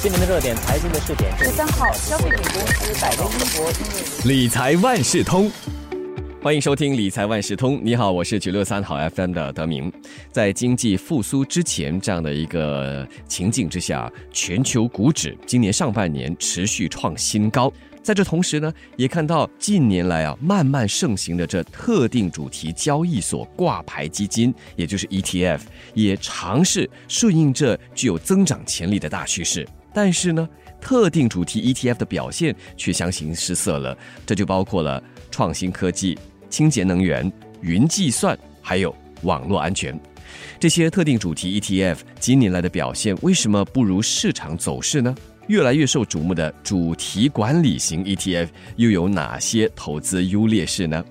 今年的热点财经的试点，十三号，消费品公司百威英博理财万事通。欢迎收听理财万事通。你好，我是九六三好 FM 的德明。在经济复苏之前这样的一个情境之下，全球股指今年上半年持续创新高。在这同时呢，也看到近年来啊慢慢盛行的这特定主题交易所挂牌基金，也就是 ETF，也尝试顺应这具有增长潜力的大趋势。但是呢，特定主题 ETF 的表现却相形失色了。这就包括了创新科技。清洁能源、云计算，还有网络安全，这些特定主题 ETF 今年来的表现为什么不如市场走势呢？越来越受瞩目的主题管理型 ETF 又有哪些投资优劣势呢？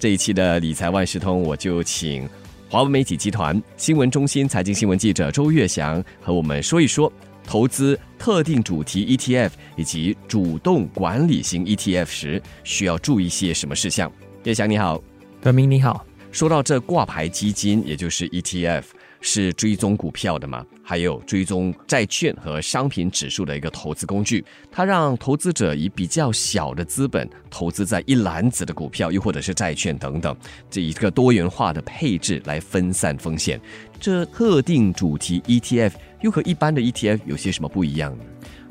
这一期的理财万事通，我就请华为媒体集团新闻中心财经新闻记者周月祥和我们说一说投资特定主题 ETF 以及主动管理型 ETF 时需要注意些什么事项。叶翔你好，德明你好。说到这挂牌基金，也就是 ETF，是追踪股票的嘛？还有追踪债券和商品指数的一个投资工具。它让投资者以比较小的资本投资在一篮子的股票，又或者是债券等等，这一个多元化的配置来分散风险。这特定主题 ETF 又和一般的 ETF 有些什么不一样呢？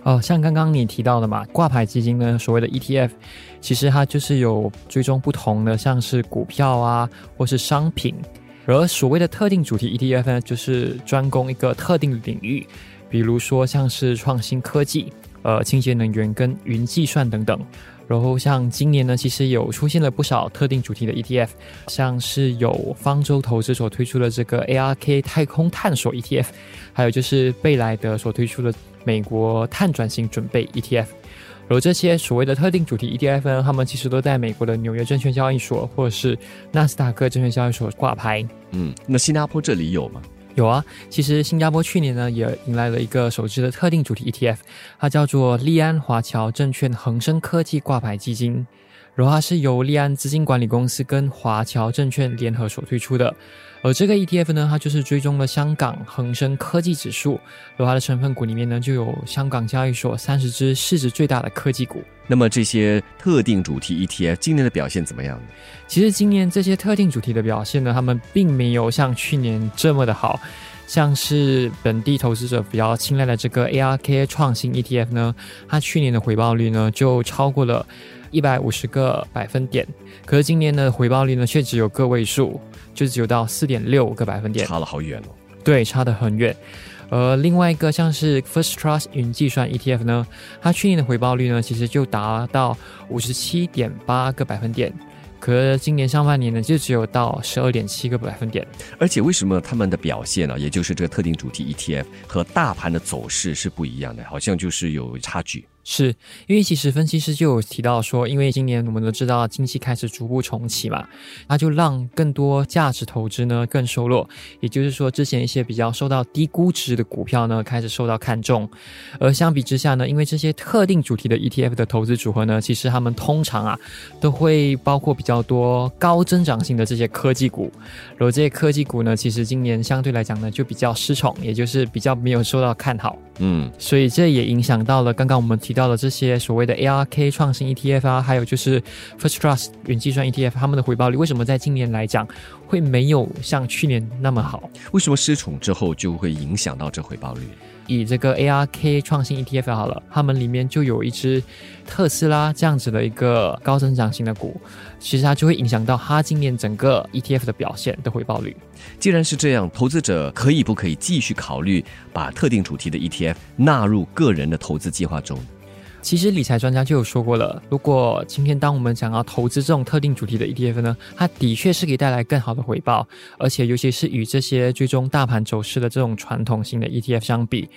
哦，像刚刚你提到的嘛，挂牌基金呢，所谓的 ETF，其实它就是有追踪不同的，像是股票啊，或是商品。而所谓的特定主题 ETF 呢，就是专攻一个特定领域，比如说像是创新科技、呃，清洁能源跟云计算等等。然后像今年呢，其实有出现了不少特定主题的 ETF，像是有方舟投资所推出的这个 ARK 太空探索 ETF，还有就是贝莱德所推出的。美国碳转型准备 ETF，而这些所谓的特定主题 ETF 呢，他们其实都在美国的纽约证券交易所或者是纳斯达克证券交易所挂牌。嗯，那新加坡这里有吗？有啊，其实新加坡去年呢也迎来了一个首支的特定主题 ETF，它叫做利安华侨证券恒生科技挂牌基金，然后它是由利安资金管理公司跟华侨证券联合所推出的。而这个 ETF 呢，它就是追踪了香港恒生科技指数，而它的成分股里面呢，就有香港交易所三十只市值最大的科技股。那么这些特定主题 ETF 今年的表现怎么样呢？其实今年这些特定主题的表现呢，他们并没有像去年这么的好。像是本地投资者比较青睐的这个 ARK 创新 ETF 呢，它去年的回报率呢就超过了一百五十个百分点，可是今年的回报率呢却只有个位数。就只有到四点六个百分点，差了好远哦。对，差得很远。而，另外一个像是 First Trust 云计算 ETF 呢，它去年的回报率呢，其实就达到五十七点八个百分点，可是今年上半年呢，就只有到十二点七个百分点。而且为什么他们的表现呢，也就是这个特定主题 ETF 和大盘的走势是不一样的，好像就是有差距。是因为其实分析师就有提到说，因为今年我们都知道经济开始逐步重启嘛，那就让更多价值投资呢更收落，也就是说之前一些比较受到低估值的股票呢开始受到看重，而相比之下呢，因为这些特定主题的 ETF 的投资组合呢，其实他们通常啊都会包括比较多高增长性的这些科技股，而这些科技股呢，其实今年相对来讲呢就比较失宠，也就是比较没有受到看好，嗯，所以这也影响到了刚刚我们提。到了这些所谓的 ARK 创新 ETF 啊，还有就是 First Trust 云计算 ETF，他们的回报率为什么在今年来讲会没有像去年那么好？为什么失宠之后就会影响到这回报率？以这个 ARK 创新 ETF 好了，他们里面就有一只特斯拉这样子的一个高增长型的股，其实它就会影响到它今年整个 ETF 的表现的回报率。既然是这样，投资者可以不可以继续考虑把特定主题的 ETF 纳入个人的投资计划中？其实理财专家就有说过了，如果今天当我们想要投资这种特定主题的 ETF 呢，它的确是可以带来更好的回报，而且尤其是与这些追踪大盘走势的这种传统型的 ETF 相比，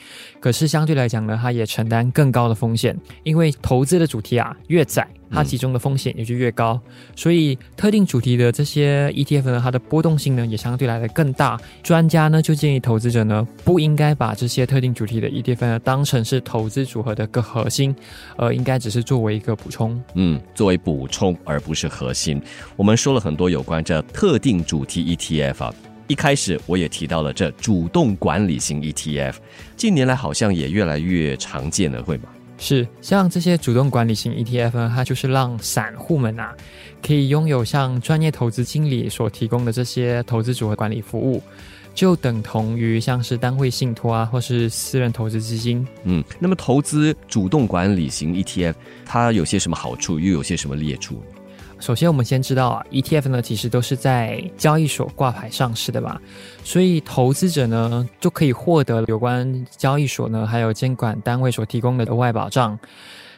可是相对来讲呢，它也承担更高的风险，因为投资的主题啊越窄。它其中的风险也就越高，所以特定主题的这些 ETF 呢，它的波动性呢也相对来的更大。专家呢就建议投资者呢不应该把这些特定主题的 ETF 呢当成是投资组合的个核心，呃，应该只是作为一个补充。嗯，作为补充而不是核心。我们说了很多有关这特定主题 ETF 啊。一开始我也提到了这主动管理型 ETF，近年来好像也越来越常见了，会吗？是，像这些主动管理型 ETF 呢，它就是让散户们啊，可以拥有像专业投资经理所提供的这些投资组合管理服务，就等同于像是单位信托啊，或是私人投资基金。嗯，那么投资主动管理型 ETF，它有些什么好处，又有些什么劣处？首先，我们先知道啊，ETF 呢其实都是在交易所挂牌上市的嘛，所以投资者呢就可以获得有关交易所呢还有监管单位所提供的额外保障，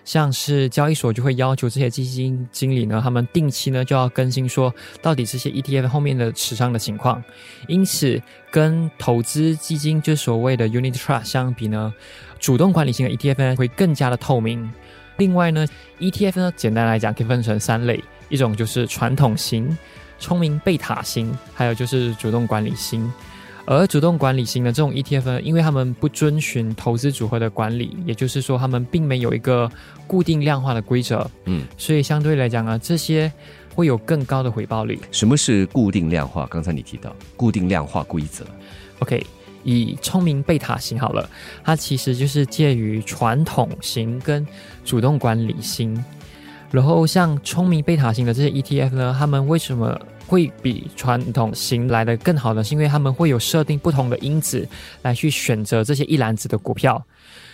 像是交易所就会要求这些基金经理呢，他们定期呢就要更新说到底这些 ETF 后面的持仓的情况，因此跟投资基金就所谓的 Unit Trust 相比呢，主动管理型的 ETF 会更加的透明。另外呢，ETF 呢简单来讲可以分成三类。一种就是传统型、聪明贝塔型，还有就是主动管理型。而主动管理型的这种 ETF 呢，因为他们不遵循投资组合的管理，也就是说，他们并没有一个固定量化的规则，嗯，所以相对来讲呢，这些会有更高的回报率。什么是固定量化？刚才你提到固定量化规则。OK，以聪明贝塔型好了，它其实就是介于传统型跟主动管理型。然后像聪明贝塔型的这些 ETF 呢，他们为什么会比传统型来的更好呢？是因为他们会有设定不同的因子来去选择这些一篮子的股票，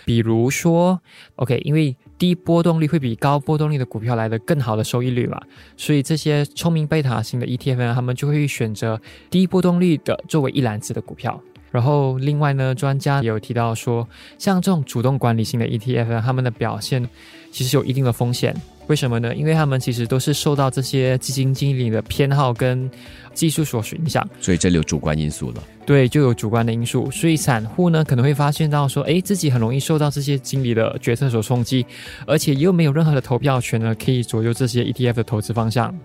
比如说，OK，因为低波动率会比高波动率的股票来的更好的收益率嘛，所以这些聪明贝塔型的 ETF 呢，他们就会选择低波动率的作为一篮子的股票。然后另外呢，专家也有提到说，像这种主动管理型的 ETF，他们的表现其实有一定的风险。为什么呢？因为他们其实都是受到这些基金经理的偏好跟技术所影响，所以这里有主观因素了。对，就有主观的因素，所以散户呢可能会发现到说，哎，自己很容易受到这些经理的决策所冲击，而且又没有任何的投票权呢，可以左右这些 ETF 的投资方向。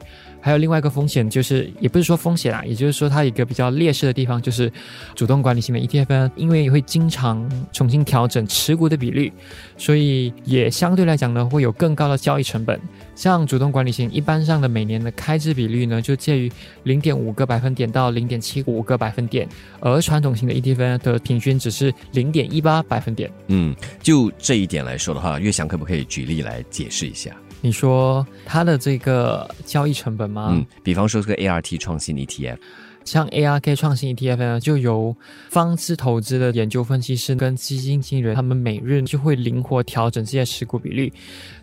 还有另外一个风险，就是也不是说风险啊，也就是说它一个比较劣势的地方，就是主动管理型的 ETF，呢因为会经常重新调整持股的比率，所以也相对来讲呢，会有更高的交易成本。像主动管理型，一般上的每年的开支比率呢，就介于零点五个百分点到零点七五个百分点，而传统型的 ETF 的平均只是零点一八百分点。嗯，就这一点来说的话，岳翔可不可以举例来解释一下？你说它的这个交易成本吗？嗯，比方说这个 ART 创新 ETF，像 ARK 创新 ETF 呢，就由方知投资的研究分析师跟基金经理人，他们每日就会灵活调整这些持股比率。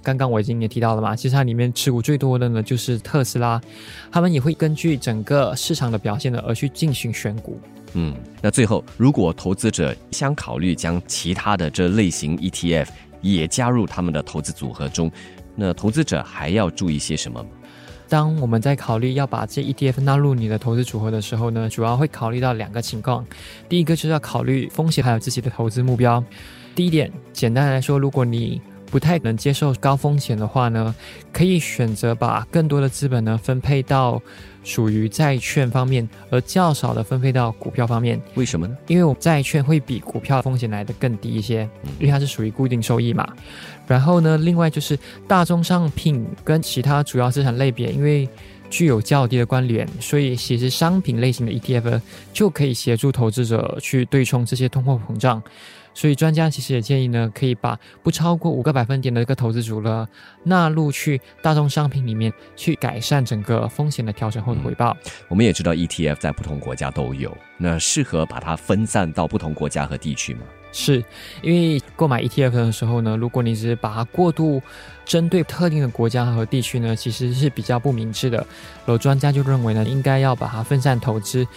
刚刚我已经也提到了嘛，其实它里面持股最多的呢就是特斯拉，他们也会根据整个市场的表现呢而去进行选股。嗯，那最后如果投资者想考虑将其他的这类型 ETF 也加入他们的投资组合中。那投资者还要注意些什么？当我们在考虑要把这 ETF 纳入你的投资组合的时候呢，主要会考虑到两个情况。第一个就是要考虑风险，还有自己的投资目标。第一点，简单来说，如果你不太能接受高风险的话呢，可以选择把更多的资本呢分配到。属于债券方面，而较少的分配到股票方面。为什么呢？因为我债券会比股票风险来的更低一些，因为它是属于固定收益嘛。然后呢，另外就是大宗商品跟其他主要资产类别，因为具有较低的关联，所以其实商品类型的 ETF 就可以协助投资者去对冲这些通货膨胀。所以专家其实也建议呢，可以把不超过五个百分点的一个投资组合纳入去大宗商品里面，去改善整个风险的调整后的回报。我们也知道 ETF 在不同国家都有，那适合把它分散到不同国家和地区吗？是因为购买 ETF 的时候呢，如果你只是把它过度针对特定的国家和地区呢，其实是比较不明智的。有专家就认为呢，应该要把它分散投资。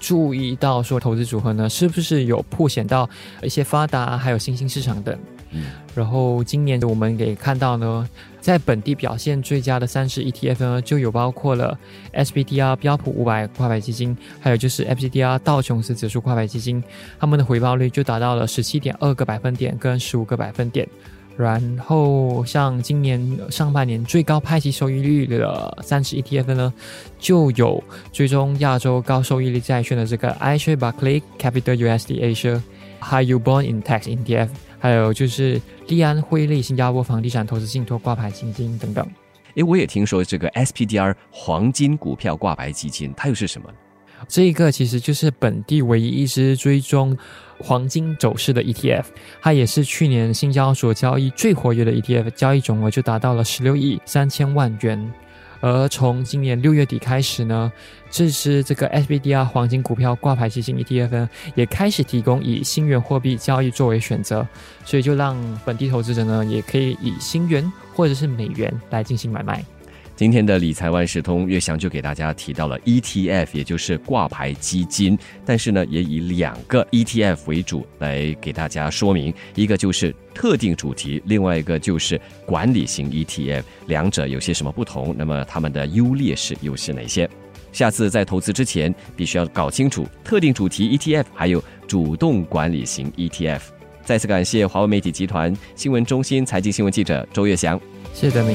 注意到说投资组合呢，是不是有破显到一些发达还有新兴市场等？嗯，然后今年我们给看到呢，在本地表现最佳的三十 ETF 呢，就有包括了 SPDR 标普五百挂牌基金，还有就是 FCDR 道琼斯指数挂牌基金，他们的回报率就达到了十七点二个百分点跟十五个百分点。然后，像今年上半年最高派息收益率的三十 ETF 呢，就有追踪亚洲高收益率债券的这个 iShares Barclay Capital USD Asia High Yield Bond Index ETF，还有就是利安汇利新加坡房地产投资信托挂牌基金等等。诶，我也听说这个 SPDR 黄金股票挂牌基金，它又是什么？这一个其实就是本地唯一一支追踪黄金走势的 ETF，它也是去年新交所交易最活跃的 ETF，交易总额就达到了十六亿三千万元。而从今年六月底开始呢，这支这个 SBDR 黄金股票挂牌基金 ETF，也开始提供以新元货币交易作为选择，所以就让本地投资者呢，也可以以新元或者是美元来进行买卖。今天的理财万事通，岳翔就给大家提到了 ETF，也就是挂牌基金，但是呢，也以两个 ETF 为主来给大家说明，一个就是特定主题，另外一个就是管理型 ETF，两者有些什么不同？那么它们的优劣势又是哪些？下次在投资之前，必须要搞清楚特定主题 ETF 还有主动管理型 ETF。再次感谢华为媒体集团新闻中心财经新闻记者周月翔，谢谢大明。